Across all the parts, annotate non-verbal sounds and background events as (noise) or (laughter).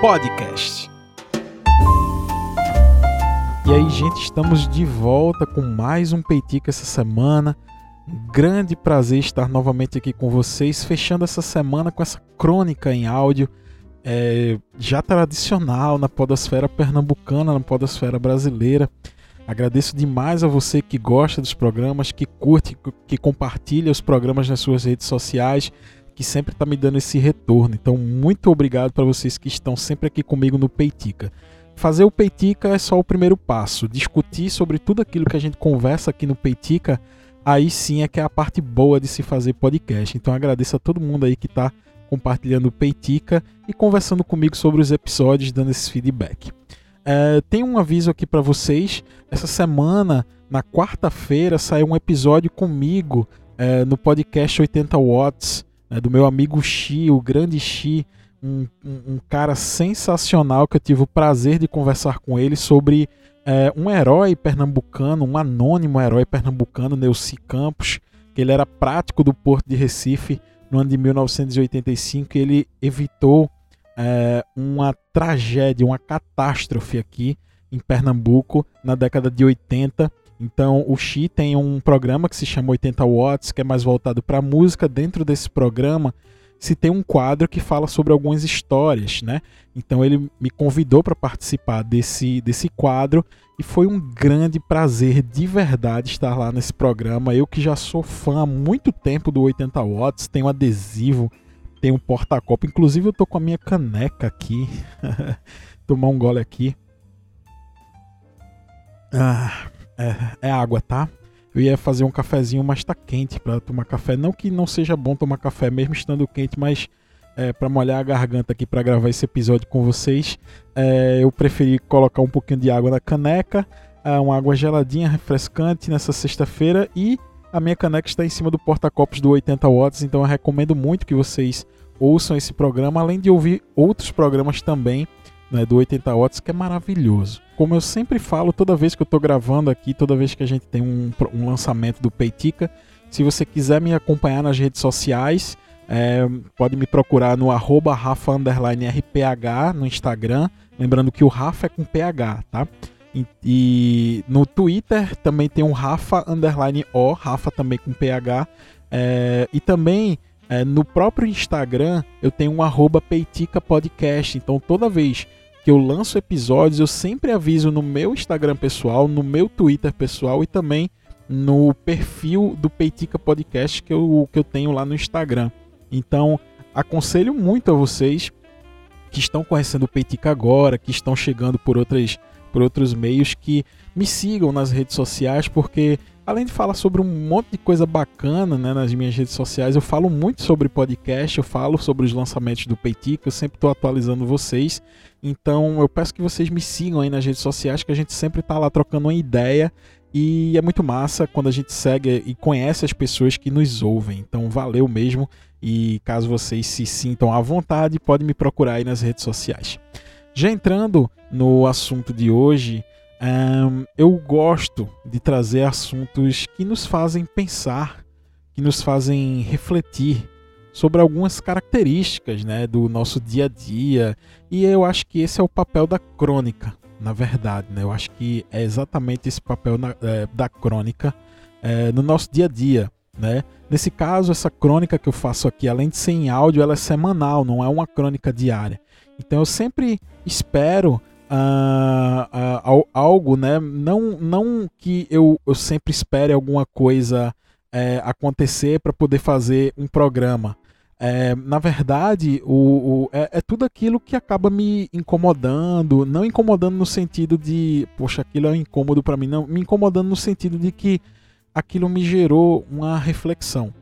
Podcast. E aí, gente, estamos de volta com mais um Peitica essa semana. Grande prazer estar novamente aqui com vocês, fechando essa semana com essa crônica em áudio é, já tradicional na podosfera pernambucana, na podosfera brasileira. Agradeço demais a você que gosta dos programas, que curte, que compartilha os programas nas suas redes sociais, que sempre está me dando esse retorno. Então, muito obrigado para vocês que estão sempre aqui comigo no Peitica. Fazer o Peitica é só o primeiro passo. Discutir sobre tudo aquilo que a gente conversa aqui no Peitica, aí sim é que é a parte boa de se fazer podcast. Então, agradeço a todo mundo aí que está compartilhando o Peitica e conversando comigo sobre os episódios, dando esse feedback. É, tem um aviso aqui para vocês. Essa semana, na quarta-feira, saiu um episódio comigo é, no podcast 80 Watts, né, do meu amigo Xi, o grande Xi, um, um, um, cara sensacional que eu tive o prazer de conversar com ele sobre é, um herói pernambucano, um anônimo herói pernambucano, Neuci Campos, que ele era prático do Porto de Recife no ano de 1985. Ele evitou é, uma tragédia, uma catástrofe aqui em Pernambuco na década de 80. Então o Xi tem um programa que se chama 80 Watts, que é mais voltado para música. Dentro desse programa se tem um quadro que fala sobre algumas histórias, né? Então ele me convidou para participar desse, desse quadro e foi um grande prazer de verdade estar lá nesse programa. Eu que já sou fã há muito tempo do 80 Watts, tenho adesivo, tenho porta-copo. Inclusive eu tô com a minha caneca aqui. (laughs) Tomar um gole aqui. Ah, é, é água, tá? Eu ia fazer um cafezinho, mas tá quente para tomar café. Não que não seja bom tomar café mesmo estando quente, mas é, para molhar a garganta aqui para gravar esse episódio com vocês, é, eu preferi colocar um pouquinho de água na caneca, é, uma água geladinha, refrescante nessa sexta-feira e a minha caneca está em cima do porta-copos do 80 watts, então eu recomendo muito que vocês ouçam esse programa, além de ouvir outros programas também né, do 80 watts, que é maravilhoso. Como eu sempre falo, toda vez que eu estou gravando aqui, toda vez que a gente tem um, um lançamento do Peitica, se você quiser me acompanhar nas redes sociais, é, pode me procurar no arroba rafa_rph no Instagram. Lembrando que o Rafa é com PH, tá? E, e no Twitter também tem um Rafa underline O, Rafa também com PH. É, e também é, no próprio Instagram eu tenho um arroba Peitica Podcast. Então toda vez que eu lanço episódios, eu sempre aviso no meu Instagram pessoal, no meu Twitter pessoal e também no perfil do Peitica Podcast que eu, que eu tenho lá no Instagram. Então, aconselho muito a vocês que estão conhecendo o Peitica agora, que estão chegando por outras por outros meios que me sigam nas redes sociais, porque além de falar sobre um monte de coisa bacana né, nas minhas redes sociais, eu falo muito sobre podcast, eu falo sobre os lançamentos do Peitica, eu sempre estou atualizando vocês. Então eu peço que vocês me sigam aí nas redes sociais, que a gente sempre está lá trocando uma ideia. E é muito massa quando a gente segue e conhece as pessoas que nos ouvem. Então valeu mesmo. E caso vocês se sintam à vontade, pode me procurar aí nas redes sociais. Já entrando no assunto de hoje, um, eu gosto de trazer assuntos que nos fazem pensar, que nos fazem refletir sobre algumas características né, do nosso dia a dia. E eu acho que esse é o papel da crônica, na verdade. Né? Eu acho que é exatamente esse papel na, é, da crônica é, no nosso dia a dia. Né? Nesse caso, essa crônica que eu faço aqui, além de ser em áudio, ela é semanal, não é uma crônica diária. Então eu sempre espero uh, uh, algo, né? Não, não que eu, eu sempre espere alguma coisa é, acontecer para poder fazer um programa. É, na verdade, o, o é, é, tudo aquilo que acaba me incomodando, não incomodando no sentido de, poxa, aquilo é incômodo para mim, não, me incomodando no sentido de que aquilo me gerou uma reflexão.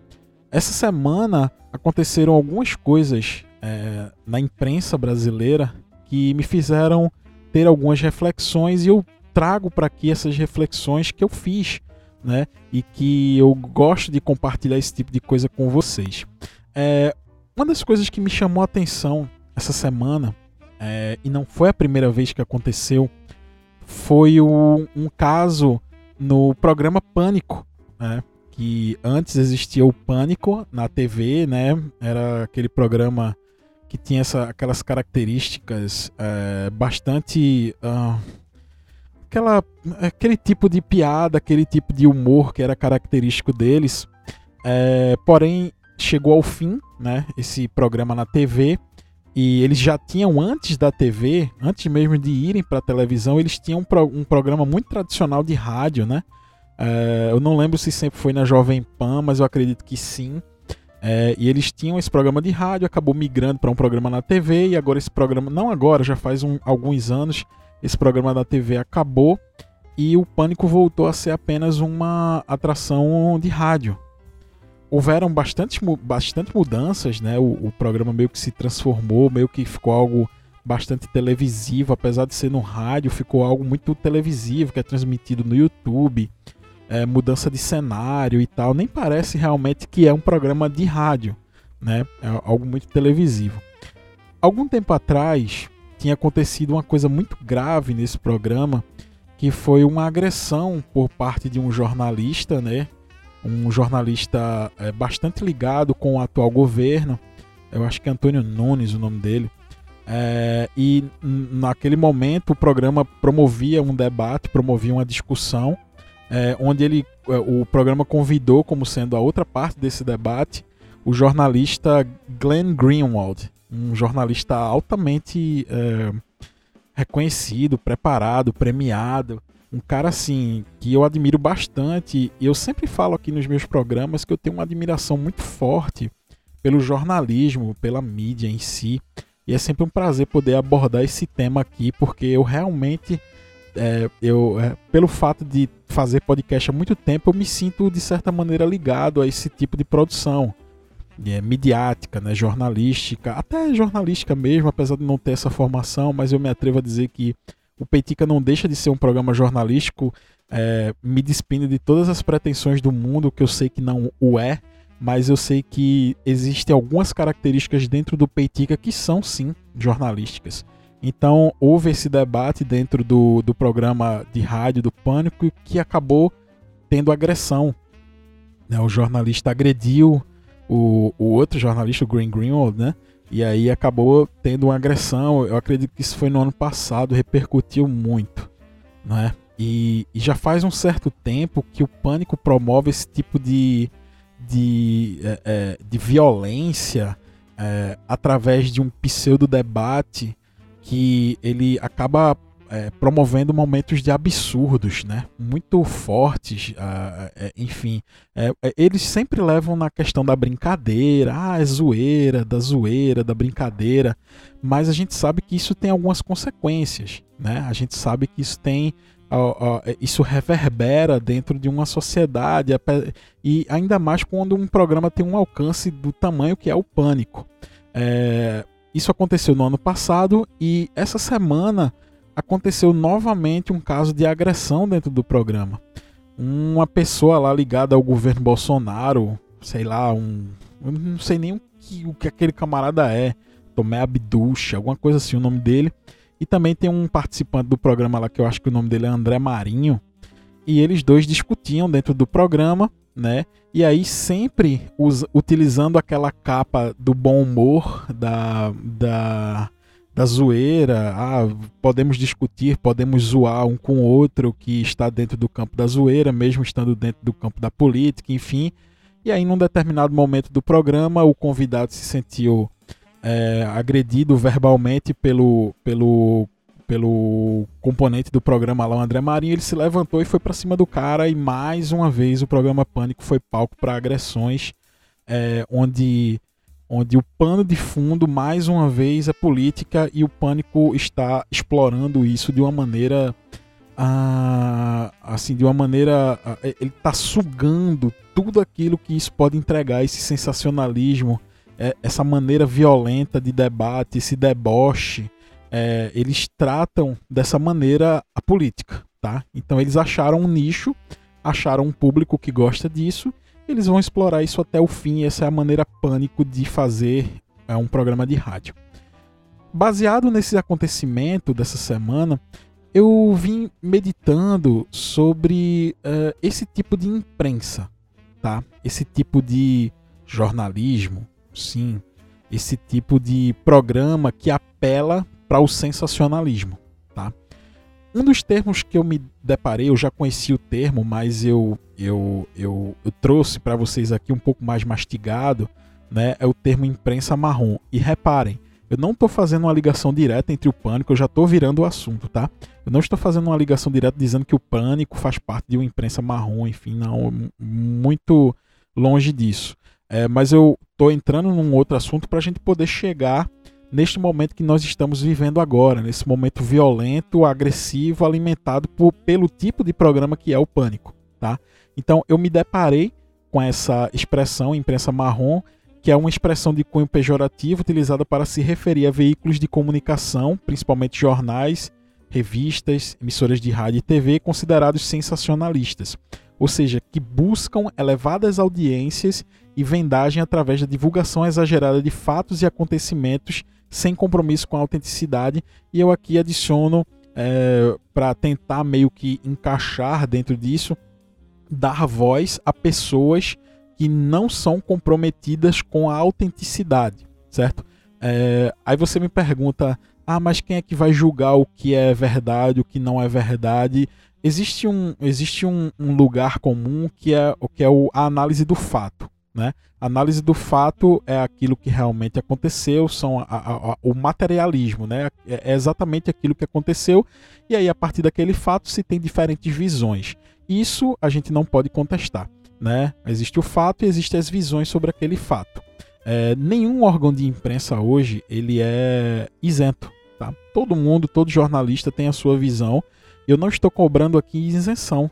Essa semana aconteceram algumas coisas é, na imprensa brasileira que me fizeram ter algumas reflexões e eu trago para aqui essas reflexões que eu fiz, né? E que eu gosto de compartilhar esse tipo de coisa com vocês. É, uma das coisas que me chamou a atenção essa semana, é, e não foi a primeira vez que aconteceu, foi o, um caso no programa Pânico, né? que antes existia o Pânico na TV, né? Era aquele programa que tinha essa, aquelas características é, bastante. Uh, aquela, aquele tipo de piada, aquele tipo de humor que era característico deles. É, porém, chegou ao fim, né? Esse programa na TV. E eles já tinham, antes da TV, antes mesmo de irem para a televisão, eles tinham um, pro, um, programa muito tradicional de rádio, né? É, eu não lembro se sempre foi na Jovem Pan, mas eu acredito que sim. É, e eles tinham esse programa de rádio, acabou migrando para um programa na TV, e agora esse programa, não agora, já faz um, alguns anos, esse programa da TV acabou e o Pânico voltou a ser apenas uma atração de rádio. Houveram bastante, bastante mudanças, né? O, o programa meio que se transformou, meio que ficou algo bastante televisivo, apesar de ser no rádio, ficou algo muito televisivo, que é transmitido no YouTube, é, mudança de cenário e tal. Nem parece realmente que é um programa de rádio, né? É algo muito televisivo. Algum tempo atrás, tinha acontecido uma coisa muito grave nesse programa, que foi uma agressão por parte de um jornalista, né? Um jornalista é, bastante ligado com o atual governo. Eu acho que é Antônio Nunes o nome dele. É, e naquele momento o programa promovia um debate, promovia uma discussão, é, onde ele, é, o programa convidou como sendo a outra parte desse debate o jornalista Glenn Greenwald, um jornalista altamente é, reconhecido, preparado, premiado. Um cara assim que eu admiro bastante. E eu sempre falo aqui nos meus programas que eu tenho uma admiração muito forte pelo jornalismo, pela mídia em si. E é sempre um prazer poder abordar esse tema aqui, porque eu realmente, é, eu, é, pelo fato de fazer podcast há muito tempo, eu me sinto de certa maneira ligado a esse tipo de produção é, midiática, né, jornalística, até jornalística mesmo, apesar de não ter essa formação, mas eu me atrevo a dizer que o Peitica não deixa de ser um programa jornalístico, é, me despindo de todas as pretensões do mundo, que eu sei que não o é, mas eu sei que existem algumas características dentro do Peitica que são sim jornalísticas. Então houve esse debate dentro do, do programa de rádio do Pânico que acabou tendo agressão. Né? O jornalista agrediu o, o outro jornalista, o Green Greenwald, né? E aí acabou tendo uma agressão. Eu acredito que isso foi no ano passado, repercutiu muito, né? E, e já faz um certo tempo que o Pânico promove esse tipo de, de, é, é, de violência é, através de um pseudo debate que ele acaba é, promovendo momentos de absurdos, né? Muito fortes, uh, é, enfim. É, é, eles sempre levam na questão da brincadeira, ah, é zoeira, da zoeira, da brincadeira, mas a gente sabe que isso tem algumas consequências, né? A gente sabe que isso tem uh, isso reverbera dentro de uma sociedade e ainda mais quando um programa tem um alcance do tamanho que é o pânico. É, isso aconteceu no ano passado e essa semana aconteceu novamente um caso de agressão dentro do programa. Uma pessoa lá ligada ao governo Bolsonaro, sei lá, um. Eu não sei nem o que, o que aquele camarada é. Tomé Abducha, alguma coisa assim, o nome dele. E também tem um participante do programa lá que eu acho que o nome dele é André Marinho. E eles dois discutiam dentro do programa, né? E aí sempre us, utilizando aquela capa do bom humor, da, da da zoeira, ah, podemos discutir, podemos zoar um com o outro que está dentro do campo da zoeira, mesmo estando dentro do campo da política, enfim. E aí, num determinado momento do programa, o convidado se sentiu é, agredido verbalmente pelo, pelo, pelo componente do programa lá, o André Marinho. Ele se levantou e foi para cima do cara, e mais uma vez o programa Pânico foi palco para agressões, é, onde onde o pano de fundo, mais uma vez, é política e o pânico está explorando isso de uma maneira. Ah, assim, de uma maneira. Ah, ele está sugando tudo aquilo que isso pode entregar, esse sensacionalismo, é, essa maneira violenta de debate, esse deboche. É, eles tratam dessa maneira a política, tá? Então eles acharam um nicho, acharam um público que gosta disso eles vão explorar isso até o fim. Essa é a maneira pânico de fazer é, um programa de rádio. Baseado nesse acontecimento dessa semana, eu vim meditando sobre uh, esse tipo de imprensa, tá? Esse tipo de jornalismo, sim, esse tipo de programa que apela para o sensacionalismo, tá? Um dos termos que eu me deparei, eu já conheci o termo, mas eu eu, eu, eu trouxe para vocês aqui um pouco mais mastigado, né? É o termo imprensa marrom. E reparem, eu não estou fazendo uma ligação direta entre o pânico, eu já estou virando o assunto, tá? Eu não estou fazendo uma ligação direta dizendo que o pânico faz parte de uma imprensa marrom, enfim, não, muito longe disso. É, mas eu estou entrando num outro assunto para a gente poder chegar neste momento que nós estamos vivendo agora, nesse momento violento, agressivo, alimentado por, pelo tipo de programa que é o pânico, tá? Então eu me deparei com essa expressão imprensa marrom que é uma expressão de cunho pejorativo utilizada para se referir a veículos de comunicação, principalmente jornais, revistas, emissoras de rádio e TV, considerados sensacionalistas, ou seja, que buscam elevadas audiências e vendagem através da divulgação exagerada de fatos e acontecimentos sem compromisso com a autenticidade. E eu aqui adiciono, é, para tentar meio que encaixar dentro disso, dar voz a pessoas que não são comprometidas com a autenticidade, certo? É, aí você me pergunta, ah, mas quem é que vai julgar o que é verdade, o que não é verdade? Existe um, existe um, um lugar comum que é, que é o, a análise do fato. Né? Análise do fato é aquilo que realmente aconteceu, são a, a, a, o materialismo, né? É, é exatamente aquilo que aconteceu, e aí a partir daquele fato se tem diferentes visões. Isso a gente não pode contestar né? Existe o fato e existem as visões sobre aquele fato. É, nenhum órgão de imprensa hoje ele é isento, tá? Todo mundo, todo jornalista tem a sua visão. Eu não estou cobrando aqui isenção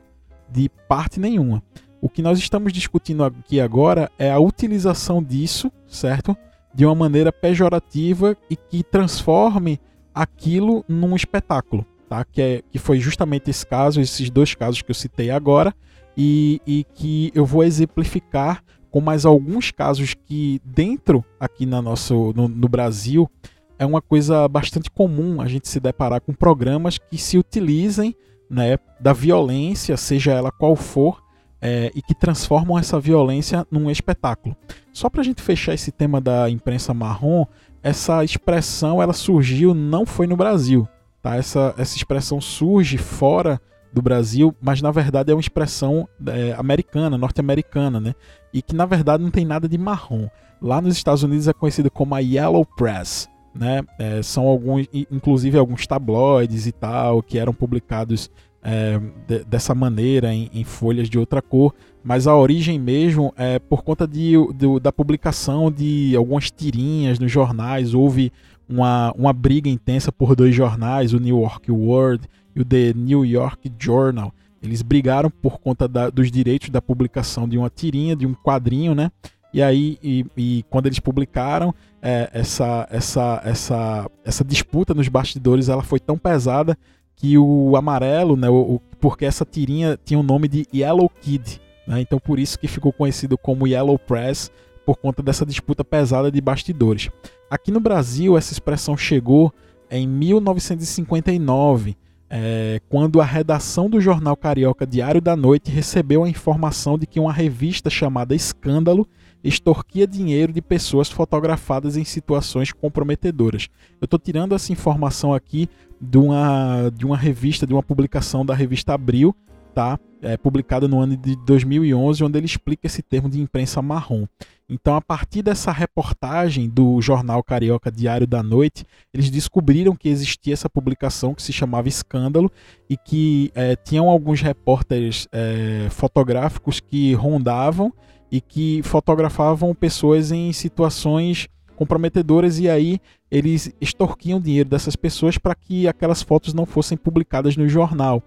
de parte nenhuma. O que nós estamos discutindo aqui agora é a utilização disso, certo? De uma maneira pejorativa e que transforme aquilo num espetáculo, tá? Que, é, que foi justamente esse caso, esses dois casos que eu citei agora, e, e que eu vou exemplificar com mais alguns casos que dentro aqui na nosso, no, no Brasil é uma coisa bastante comum a gente se deparar com programas que se utilizem né, da violência, seja ela qual for, é, e que transformam essa violência num espetáculo. Só para a gente fechar esse tema da imprensa marrom, essa expressão ela surgiu não foi no Brasil, tá? Essa, essa expressão surge fora do Brasil, mas na verdade é uma expressão é, americana, norte-americana, né? E que na verdade não tem nada de marrom. Lá nos Estados Unidos é conhecido como a Yellow Press, né? É, são alguns, inclusive alguns tabloides e tal, que eram publicados é, de, dessa maneira em, em, folhas de outra cor, mas a origem mesmo é por conta de, de, da publicação de algumas tirinhas nos jornais. Houve uma, uma briga intensa por dois jornais, o New York World e o The New York Journal. Eles brigaram por conta da, dos direitos da publicação de uma tirinha, de um quadrinho, né? E aí, e, e quando eles publicaram, é, essa, essa, essa, essa disputa nos bastidores ela foi tão pesada que o amarelo, né, o, porque essa tirinha tinha o nome de Yellow Kid, né, então por isso que ficou conhecido como Yellow Press, por conta dessa disputa pesada de bastidores. Aqui no Brasil, essa expressão chegou em 1959, é, quando a redação do jornal carioca Diário da Noite recebeu a informação de que uma revista chamada Escândalo extorquia dinheiro de pessoas fotografadas em situações comprometedoras. Eu estou tirando essa informação aqui de uma, de uma revista, de uma publicação da revista Abril, tá? É, publicada no ano de 2011, onde ele explica esse termo de imprensa marrom. Então, a partir dessa reportagem do jornal carioca Diário da Noite, eles descobriram que existia essa publicação que se chamava Escândalo e que é, tinham alguns repórteres é, fotográficos que rondavam e que fotografavam pessoas em situações comprometedoras e aí eles extorquiam dinheiro dessas pessoas para que aquelas fotos não fossem publicadas no jornal.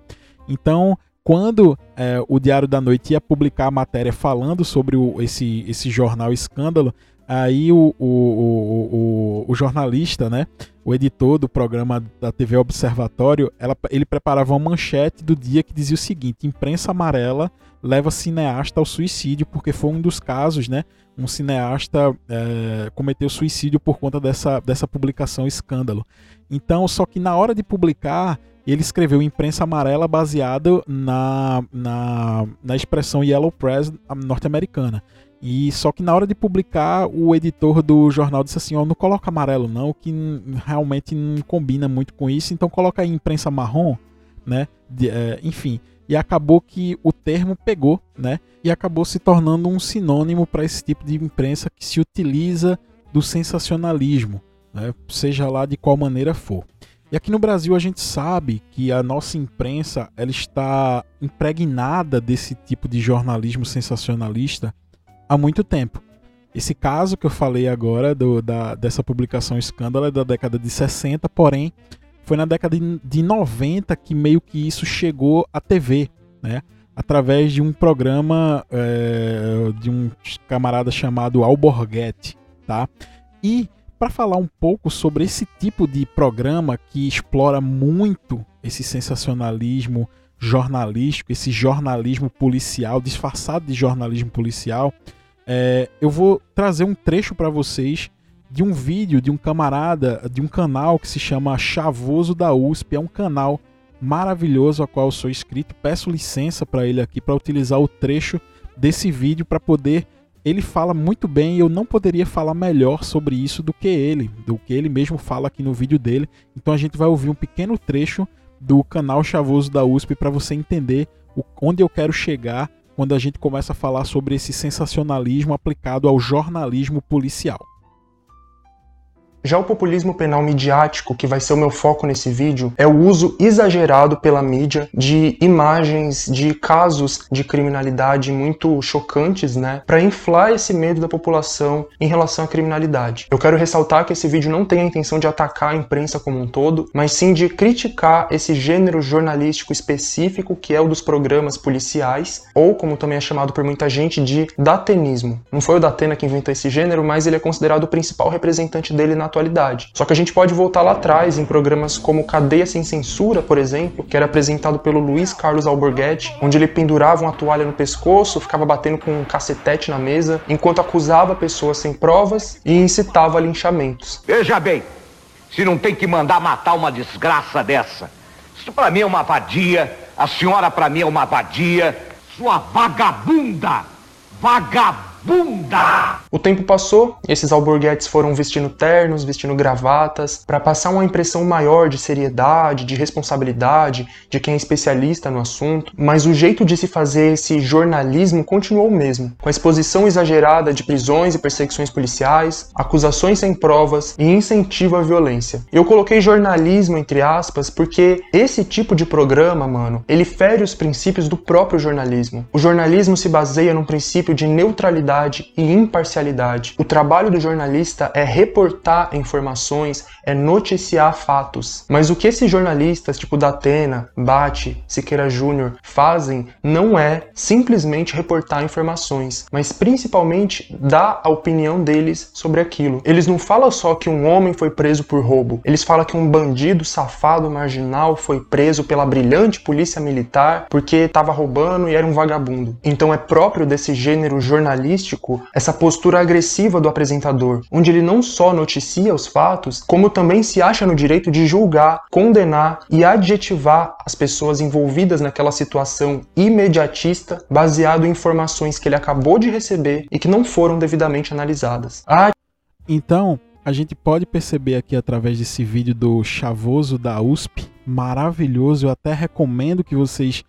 Então, quando é, o Diário da Noite ia publicar a matéria falando sobre o, esse, esse jornal escândalo, aí o, o, o, o, jornalista, né, o editor do programa da TV Observatório, ela, ele preparava uma manchete do dia que dizia o seguinte: imprensa amarela leva cineasta ao suicídio, porque foi um dos casos, né? Um cineasta é, cometeu suicídio por conta dessa, dessa publicação escândalo. Então, só que na hora de publicar, ele escreveu imprensa amarela baseado na, na, na expressão Yellow Press norte-americana. E só que na hora de publicar, o editor do jornal disse assim: ó, não coloca amarelo não, que realmente não combina muito com isso, então coloca aí imprensa marrom, né? De, é, enfim, e acabou que o termo pegou, né? E acabou se tornando um sinônimo para esse tipo de imprensa que se utiliza do sensacionalismo, né? seja lá de qual maneira for. E aqui no Brasil a gente sabe que a nossa imprensa ela está impregnada desse tipo de jornalismo sensacionalista há muito tempo. Esse caso que eu falei agora do, da, dessa publicação escândalo é da década de 60, porém foi na década de 90 que meio que isso chegou à TV, né? Através de um programa é, de um camarada chamado Alborguete, tá? E para falar um pouco sobre esse tipo de programa que explora muito esse sensacionalismo jornalístico, esse jornalismo policial, disfarçado de jornalismo policial, é, eu vou trazer um trecho para vocês de um vídeo de um camarada de um canal que se chama Chavoso da USP. É um canal maravilhoso a qual eu sou inscrito. Peço licença para ele aqui para utilizar o trecho desse vídeo para poder. Ele fala muito bem e eu não poderia falar melhor sobre isso do que ele, do que ele mesmo fala aqui no vídeo dele. Então a gente vai ouvir um pequeno trecho do canal Chavoso da USP para você entender o, onde eu quero chegar quando a gente começa a falar sobre esse sensacionalismo aplicado ao jornalismo policial. Já o populismo penal midiático, que vai ser o meu foco nesse vídeo, é o uso exagerado pela mídia de imagens de casos de criminalidade muito chocantes, né, para inflar esse medo da população em relação à criminalidade. Eu quero ressaltar que esse vídeo não tem a intenção de atacar a imprensa como um todo, mas sim de criticar esse gênero jornalístico específico que é o dos programas policiais, ou como também é chamado por muita gente de datenismo. Não foi o Datena que inventou esse gênero, mas ele é considerado o principal representante dele na atualidade. Só que a gente pode voltar lá atrás em programas como Cadeia Sem Censura, por exemplo, que era apresentado pelo Luiz Carlos Alborguete, onde ele pendurava uma toalha no pescoço, ficava batendo com um cacetete na mesa, enquanto acusava pessoas sem provas e incitava linchamentos. Veja bem, se não tem que mandar matar uma desgraça dessa. Isso para mim é uma vadia, a senhora para mim é uma vadia, sua vagabunda! Vagabunda! Bunda! O tempo passou esses alborguetes foram vestindo ternos, vestindo gravatas, para passar uma impressão maior de seriedade, de responsabilidade, de quem é especialista no assunto, mas o jeito de se fazer esse jornalismo continuou o mesmo, com a exposição exagerada de prisões e perseguições policiais, acusações sem provas e incentivo à violência. Eu coloquei jornalismo entre aspas porque esse tipo de programa, mano, ele fere os princípios do próprio jornalismo. O jornalismo se baseia num princípio de neutralidade objetividade e imparcialidade. O trabalho do jornalista é reportar informações, é noticiar fatos. Mas o que esses jornalistas, tipo Datena, Bate, Siqueira Júnior, fazem não é simplesmente reportar informações, mas principalmente dar a opinião deles sobre aquilo. Eles não falam só que um homem foi preso por roubo, eles falam que um bandido safado marginal foi preso pela brilhante polícia militar porque estava roubando e era um vagabundo. Então é próprio desse gênero jornalístico essa postura agressiva do apresentador, onde ele não só noticia os fatos, como também se acha no direito de julgar, condenar e adjetivar as pessoas envolvidas naquela situação imediatista, baseado em informações que ele acabou de receber e que não foram devidamente analisadas. A... Então, a gente pode perceber aqui através desse vídeo do Chavoso da USP, maravilhoso. Eu até recomendo que vocês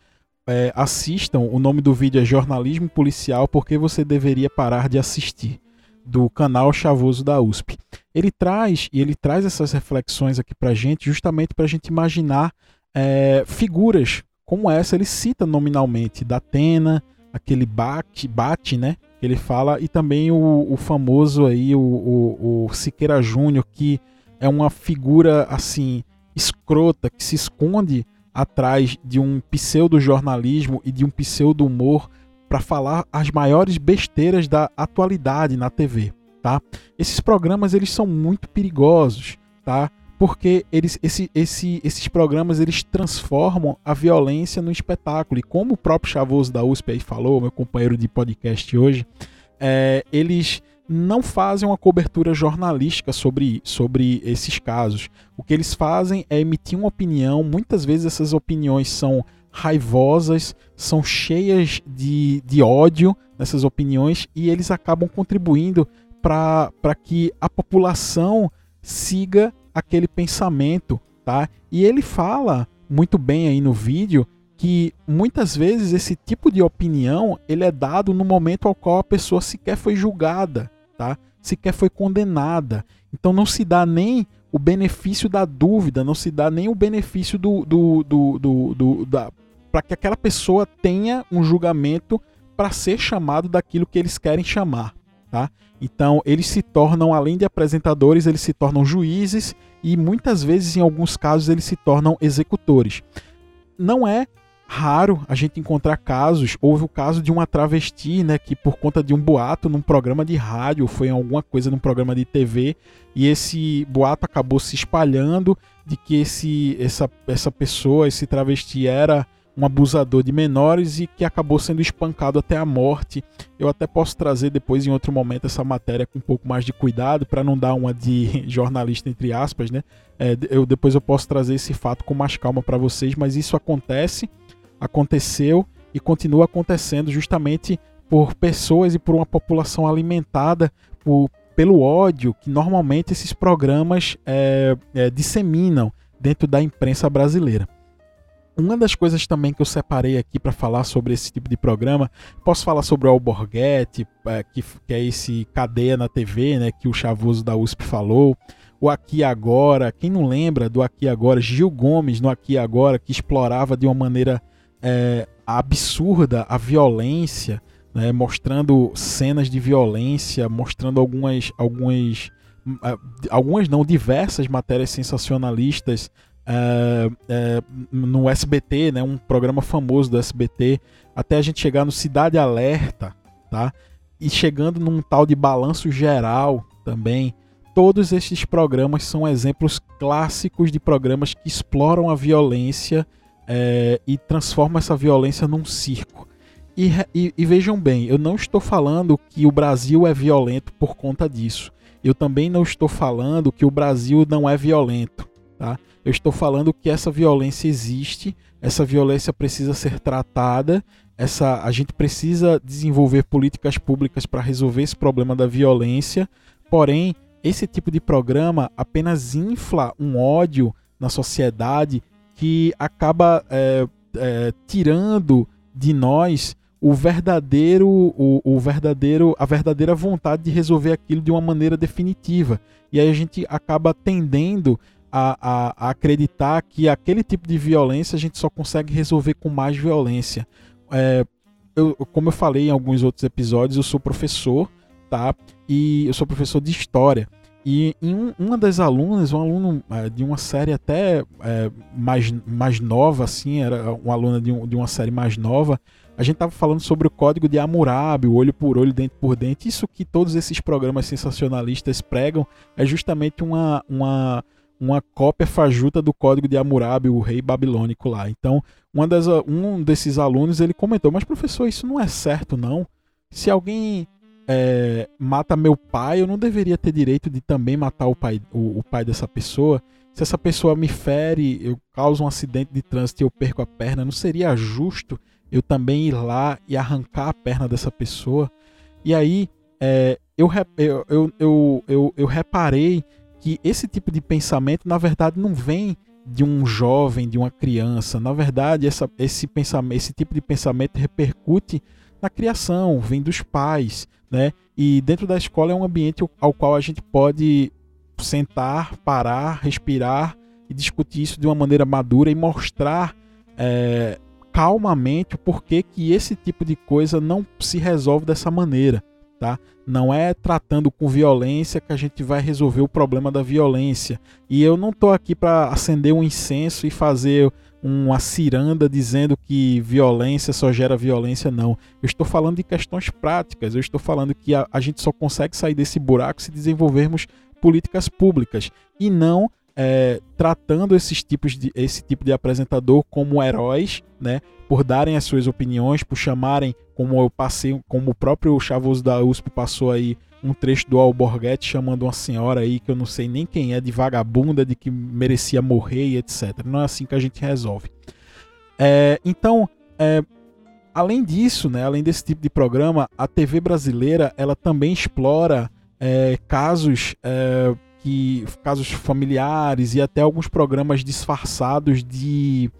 é, assistam. O nome do vídeo é Jornalismo Policial, porque você deveria parar de assistir, do canal Chavoso da USP. Ele traz e ele traz essas reflexões aqui para gente, justamente para a gente imaginar é, figuras como essa. Ele cita nominalmente da Atena, aquele bate, bate, né? Ele fala e também o, o famoso aí o, o, o Siqueira Júnior que é uma figura assim escrota que se esconde atrás de um pseudo-jornalismo e de um pseudo-humor para falar as maiores besteiras da atualidade na TV, tá? Esses programas eles são muito perigosos, tá? Porque eles, esse, esse, esses programas eles transformam a violência no espetáculo. E como o próprio Chavoso da USP aí falou, meu companheiro de podcast hoje, é, eles não fazem uma cobertura jornalística sobre, sobre esses casos. O que eles fazem é emitir uma opinião, muitas vezes essas opiniões são raivosas, são cheias de, de ódio nessas opiniões e eles acabam contribuindo para que a população siga aquele pensamento, tá? E ele fala muito bem aí no vídeo que muitas vezes esse tipo de opinião ele é dado no momento ao qual a pessoa sequer foi julgada, tá? Sequer foi condenada. Então não se dá nem o benefício da dúvida, não se dá nem o benefício do, do, do, do, do da para que aquela pessoa tenha um julgamento para ser chamado daquilo que eles querem chamar, tá? Então eles se tornam além de apresentadores, eles se tornam juízes e muitas vezes em alguns casos eles se tornam executores. Não é raro a gente encontrar casos. Houve o caso de uma travesti, né, que por conta de um boato num programa de rádio, foi em alguma coisa num programa de TV, e esse boato acabou se espalhando de que esse essa essa pessoa, esse travesti era um abusador de menores e que acabou sendo espancado até a morte. Eu até posso trazer depois em outro momento essa matéria com um pouco mais de cuidado para não dar uma de (laughs) jornalista entre aspas, né? É, eu depois eu posso trazer esse fato com mais calma para vocês, mas isso acontece aconteceu e continua acontecendo justamente por pessoas e por uma população alimentada por, pelo ódio que normalmente esses programas é, é, disseminam dentro da imprensa brasileira. Uma das coisas também que eu separei aqui para falar sobre esse tipo de programa, posso falar sobre o Alborguete, é, que, que, é esse cadeia na TV, né, que o Chavoso da USP falou, o Aqui Agora, quem não lembra do Aqui Agora, Gil Gomes no Aqui Agora, que explorava de uma maneira é, absurda a violência, né, mostrando cenas de violência, mostrando algumas, algumas, é, algumas não, diversas matérias sensacionalistas é, é, no SBT, né, um programa famoso do SBT, até a gente chegar no Cidade Alerta, tá? E chegando num tal de balanço geral também. Todos esses programas são exemplos clássicos de programas que exploram a violência é, e transforma essa violência num circo. E, e, e, vejam bem, eu não estou falando que o Brasil é violento por conta disso. Eu também não estou falando que o Brasil não é violento. Tá? Eu estou falando que essa violência existe, essa violência precisa ser tratada, essa, a gente precisa desenvolver políticas públicas para resolver esse problema da violência. Porém, esse tipo de programa apenas infla um ódio na sociedade que acaba é, é, tirando de nós o verdadeiro, o, o, verdadeiro, a verdadeira vontade de resolver aquilo de uma maneira definitiva. E aí a gente acaba tendendo a, a, a acreditar que aquele tipo de violência a gente só consegue resolver com mais violência. É, eu, como eu falei em alguns outros episódios, eu sou professor, tá? E eu sou professor de história. E em um, uma das alunas, um aluno é, de uma série até é, mais, mais nova, assim, era uma aluna de, um, de uma série mais nova, a gente estava falando sobre o código de Hammurabi, o olho por olho, dente por dente. Isso que todos esses programas sensacionalistas pregam é justamente uma, uma, uma cópia fajuta do código de Hammurabi, o rei babilônico lá. Então, uma das, um desses alunos ele comentou: Mas professor, isso não é certo, não. Se alguém é, mata meu pai, eu não deveria ter direito de também matar o pai, o, o, pai dessa pessoa. Se essa pessoa me fere, eu causo um acidente de trânsito e eu perco a perna, não seria justo eu também ir lá e arrancar a perna dessa pessoa? E aí é, eu, eu, eu, eu, eu, reparei que esse tipo de pensamento, na verdade, não vem de um jovem, de uma criança. Na verdade, essa, esse, pensamento, esse tipo de pensamento repercute na criação, vem dos pais, né? E dentro da escola é um ambiente ao qual a gente pode sentar, parar, respirar e discutir isso de uma maneira madura e mostrar é, calmamente o porquê que esse tipo de coisa não se resolve dessa maneira. Tá? Não é tratando com violência que a gente vai resolver o problema da violência. E eu não estou aqui para acender um incenso e fazer uma ciranda dizendo que violência só gera violência, não. Eu estou falando de questões práticas, eu estou falando que a, a gente só consegue sair desse buraco se desenvolvermos políticas públicas e não é, tratando esses tipos de, esse tipo de apresentador como heróis, né, por darem as suas opiniões, por chamarem, como eu passei, como o próprio Chavoso da USP passou aí um trecho do Alborguete chamando uma senhora aí que eu não sei nem quem é, de vagabunda, de que merecia morrer e etc. Não é assim que a gente resolve. É, então, é, além disso, né, além desse tipo de programa, a TV brasileira ela também explora é, casos é, que casos familiares e até alguns programas disfarçados de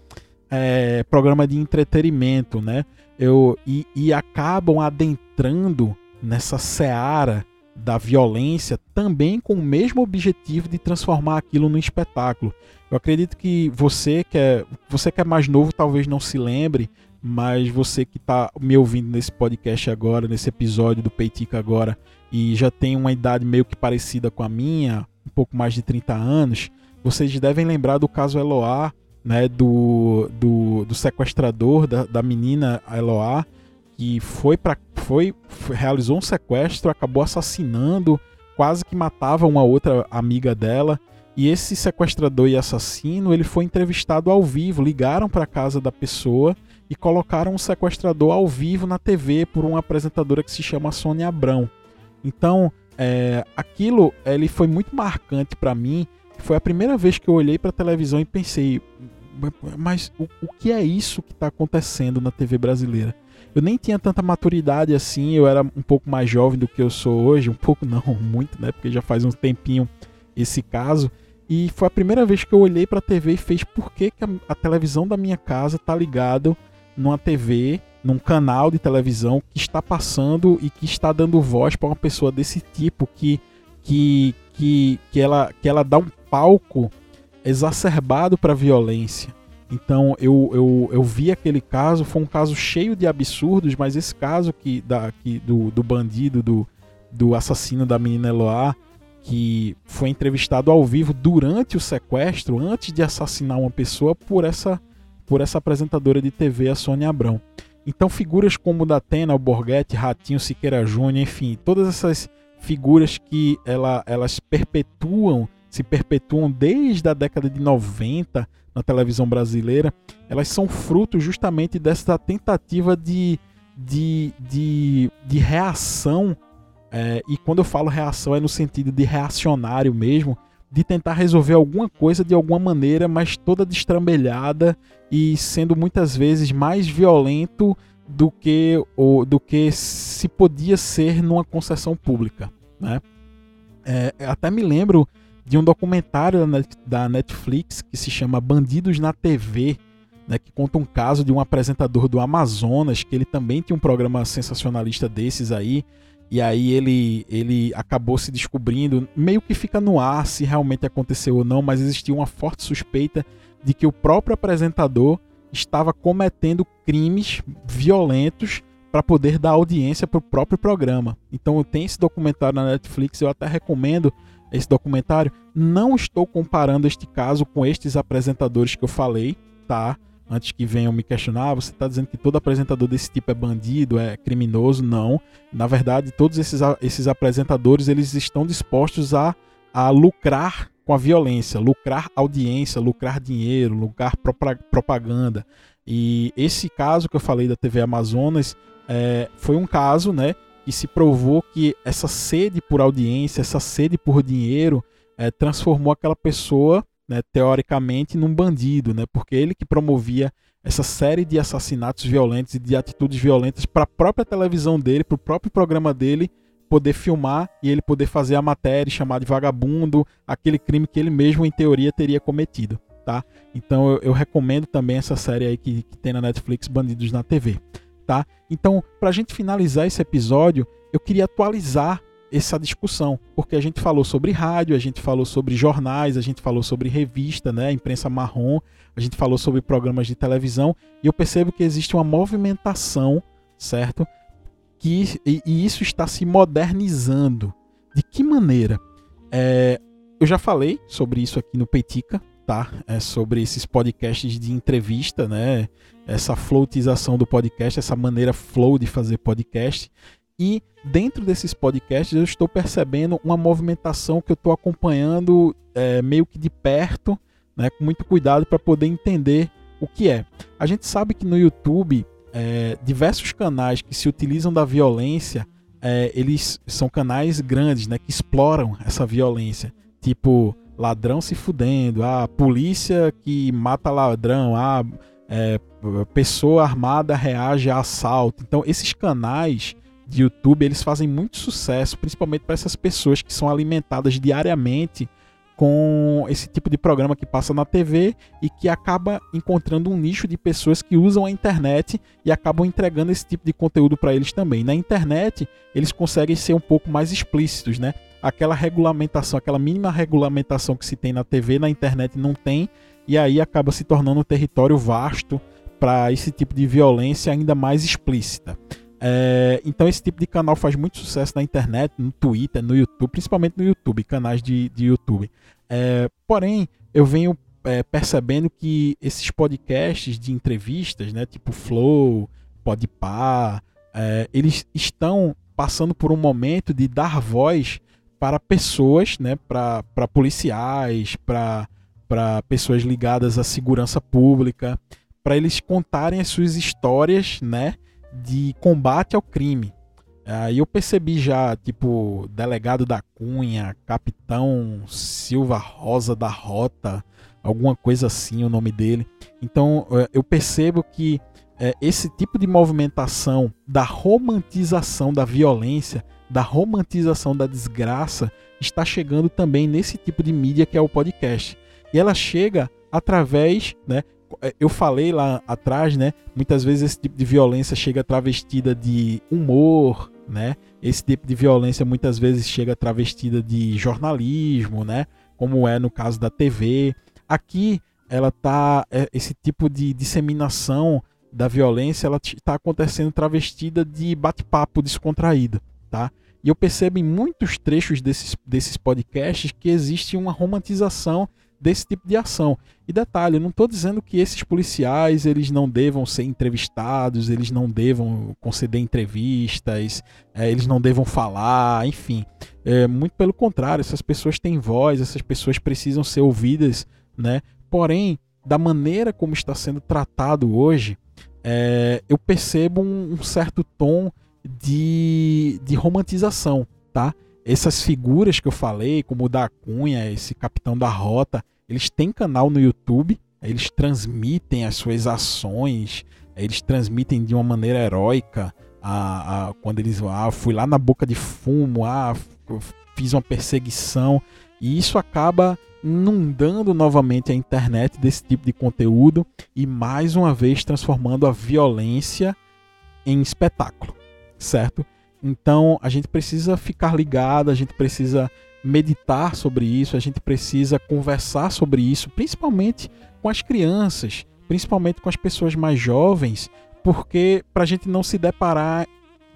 é, programa de entretenimento, né? Eu, e, e acabam adentrando nessa seara da violência também com o mesmo objetivo de transformar aquilo num espetáculo. Eu acredito que você que é, você que é mais novo talvez não se lembre, mas você que está me ouvindo nesse podcast agora, nesse episódio do Peitica agora, e já tem uma idade meio que parecida com a minha, um pouco mais de 30 anos, vocês devem lembrar do caso Eloá, né, do, do, do sequestrador da, da menina Eloá, que foi para foi, foi, realizou um sequestro, acabou assassinando, quase que matava uma outra amiga dela. E esse sequestrador e assassino, ele foi entrevistado ao vivo, ligaram para casa da pessoa e colocaram o sequestrador ao vivo na TV por uma apresentadora que se chama Sônia Abrão. Então, é, aquilo ele foi muito marcante para mim. Foi a primeira vez que eu olhei para a televisão e pensei, mas o, o que é isso que está acontecendo na TV brasileira? eu nem tinha tanta maturidade assim, eu era um pouco mais jovem do que eu sou hoje, um pouco (laughs) não, muito, né? Porque já faz um tempinho esse caso. E foi a primeira vez que eu olhei para a TV e fez por que, que a, a, televisão da minha casa tá ligado numa TV, num canal de televisão que está passando e que está dando voz para uma pessoa desse tipo que que que, que ela que ela dá um palco exacerbado para violência. Então eu, eu, eu vi aquele caso, foi um caso cheio de absurdos, mas esse caso que, da, que, do, do bandido, do, do assassino da menina Eloá, que foi entrevistado ao vivo durante o sequestro, antes de assassinar uma pessoa, por essa, por essa apresentadora de TV, a Sônia Abrão. Então figuras como Datena, o Borghetti, Ratinho, Siqueira Júnior, enfim, todas essas figuras que ela, elas perpetuam, se perpetuam desde a década de 90 na televisão brasileira, elas são fruto justamente dessa tentativa de, de, de, de reação. É, e quando eu falo reação é no sentido de reacionário mesmo, de tentar resolver alguma coisa de alguma maneira, mas toda destrambelhada e sendo muitas vezes mais violento do que, ou, do que se podia ser numa concessão pública. Né? É, até me lembro de um documentário da Netflix que se chama Bandidos na TV, né, que conta um caso de um apresentador do Amazonas, que ele também tinha um programa sensacionalista desses aí, e aí ele, ele acabou se descobrindo, meio que fica no ar se realmente aconteceu ou não, mas existia uma forte suspeita de que o próprio apresentador estava cometendo crimes violentos para poder dar audiência para o próprio programa. Então tem esse documentário na Netflix, eu até recomendo esse documentário. Não estou comparando este caso com estes apresentadores que eu falei, tá? Antes que venham me questionar, você está dizendo que todo apresentador desse tipo é bandido, é criminoso? Não. Na verdade, todos esses, esses apresentadores eles estão dispostos a, a lucrar com a violência, lucrar audiência, lucrar dinheiro, lucrar propaganda. E esse caso que eu falei da TV Amazonas é, foi um caso, né, e se provou que essa sede por audiência, essa sede por dinheiro, é, transformou aquela pessoa, né, teoricamente, num bandido, né, porque ele que promovia essa série de assassinatos violentos e de atitudes violentas para a própria televisão dele, para o próprio programa dele poder filmar e ele poder fazer a matéria e chamar de vagabundo aquele crime que ele mesmo, em teoria, teria cometido. Tá? Então eu, eu recomendo também essa série aí que, que tem na Netflix, Bandidos na TV tá? Então, para a gente finalizar esse episódio, eu queria atualizar essa discussão, porque a gente falou sobre rádio, a gente falou sobre jornais, a gente falou sobre revista, né, imprensa marrom, a gente falou sobre programas de televisão, e eu percebo que existe uma movimentação, certo? Que, e, e isso está se modernizando. De que maneira? É, eu já falei sobre isso aqui no Peitica, tá? É sobre esses podcasts de entrevista, né? Essa floatização do podcast, essa maneira flow de fazer podcast. E dentro desses podcasts eu estou percebendo uma movimentação que eu estou acompanhando é, meio que de perto, né? Com muito cuidado para poder entender o que é. A gente sabe que no YouTube é, diversos canais que se utilizam da violência, é, eles são canais grandes, né? Que exploram essa violência, tipo ladrão se fudendo, a polícia que mata ladrão, a é, pessoa armada reage a assalto. Então, esses canais de YouTube eles fazem muito sucesso, principalmente para essas pessoas que são alimentadas diariamente com esse tipo de programa que passa na TV e que acaba encontrando um nicho de pessoas que usam a internet e acabam entregando esse tipo de conteúdo para eles também. Na internet, eles conseguem ser um pouco mais explícitos, né? Aquela regulamentação, aquela mínima regulamentação que se tem na TV, na internet não tem, e aí acaba se tornando um território vasto para esse tipo de violência ainda mais explícita. É, então esse tipo de canal faz muito sucesso na internet, no Twitter, no YouTube, principalmente no YouTube, canais de, de YouTube. É, porém, eu venho é, percebendo que esses podcasts de entrevistas, né, tipo Flow, Podpah, é, eles estão passando por um momento de dar voz para pessoas, né, para policiais, para pessoas ligadas à segurança pública, para eles contarem as suas histórias, né, de combate ao crime. Aí eu percebi já, tipo, delegado da Cunha, capitão Silva Rosa da Rota, alguma coisa assim o nome dele. Então é, eu percebo que é, esse tipo de movimentação da romantização da violência, da romantização da desgraça, está chegando também nesse tipo de mídia que é o podcast. E ela chega através, né, eu falei lá atrás, né? Muitas vezes esse tipo de violência chega travestida de humor, né? Esse tipo de violência muitas vezes chega travestida de jornalismo, né? Como é no caso da TV. Aqui ela tá é, esse tipo de disseminação da violência, ela está acontecendo travestida de bate-papo descontraído, tá? E eu percebo em muitos trechos desses, desses podcasts que existe uma romantização desse tipo de ação. E detalhe, não estou dizendo que esses policiais eles não devam ser entrevistados, eles não devam conceder entrevistas, é, eles não devam falar, enfim. É, muito pelo contrário, essas pessoas têm voz, essas pessoas precisam ser ouvidas, né? Porém, da maneira como está sendo tratado hoje, é, eu percebo um, um certo tom de, de romantização, tá? Essas figuras que eu falei, como o da Cunha, esse capitão da rota, eles têm canal no YouTube, eles transmitem as suas ações, eles transmitem de uma maneira heróica. A, a, quando eles ah, fui lá na boca de fumo, ah, fiz uma perseguição, e isso acaba inundando novamente a internet desse tipo de conteúdo e mais uma vez transformando a violência em espetáculo, certo? Então a gente precisa ficar ligado, a gente precisa meditar sobre isso, a gente precisa conversar sobre isso, principalmente com as crianças, principalmente com as pessoas mais jovens, porque para a gente não se deparar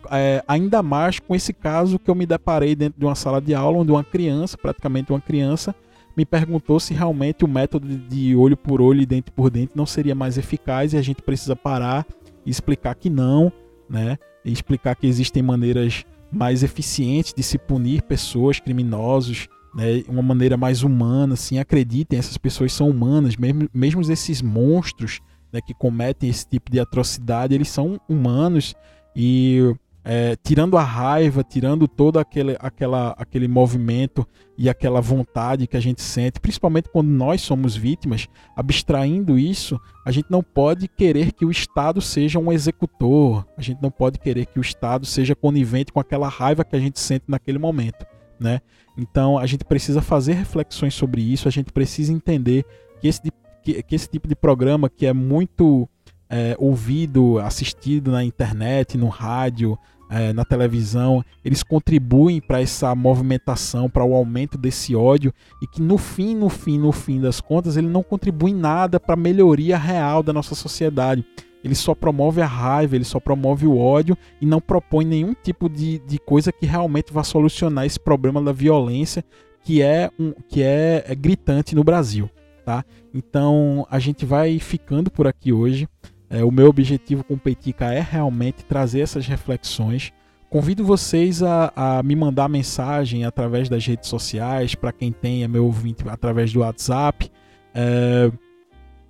é, ainda mais com esse caso que eu me deparei dentro de uma sala de aula, onde uma criança, praticamente uma criança, me perguntou se realmente o método de olho por olho e dente por dente não seria mais eficaz e a gente precisa parar e explicar que não, né? E explicar que existem maneiras mais eficientes de se punir pessoas, criminosos, né? Uma maneira mais humana, assim, acreditem, essas pessoas são humanas, mesmo, mesmo esses monstros né, que cometem esse tipo de atrocidade, eles são humanos e é, tirando a raiva, tirando todo aquele, aquela, aquele movimento e aquela vontade que a gente sente, principalmente quando nós somos vítimas, abstraindo isso, a gente não pode querer que o Estado seja um executor, a gente não pode querer que o Estado seja conivente com aquela raiva que a gente sente naquele momento. Né? Então a gente precisa fazer reflexões sobre isso, a gente precisa entender que esse, que, que esse tipo de programa que é muito é, ouvido, assistido na internet, no rádio, é, na televisão, eles contribuem para essa movimentação, para o aumento desse ódio e que no fim, no fim, no fim das contas, ele não contribui nada para a melhoria real da nossa sociedade. Ele só promove a raiva, ele só promove o ódio e não propõe nenhum tipo de, de coisa que realmente vá solucionar esse problema da violência que é, um, que é, é gritante no Brasil. Tá? Então a gente vai ficando por aqui hoje. É, o meu objetivo com o Peitica é realmente trazer essas reflexões. Convido vocês a, a me mandar mensagem através das redes sociais, para quem tem é meu ouvinte através do WhatsApp, é,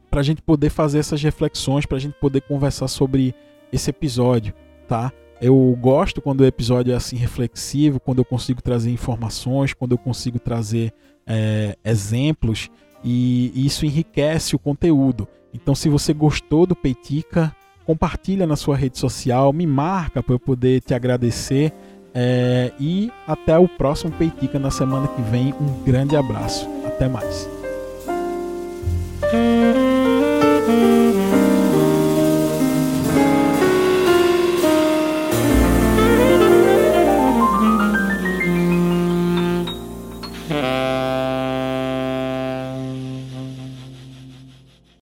para a gente poder fazer essas reflexões, para a gente poder conversar sobre esse episódio, tá? Eu gosto quando o episódio é assim reflexivo, quando eu consigo trazer informações, quando eu consigo trazer é, exemplos e isso enriquece o conteúdo. Então, se você gostou do Peitica, compartilha na sua rede social, me marca para eu poder te agradecer. É, e até o próximo Peitica na semana que vem. Um grande abraço. Até mais.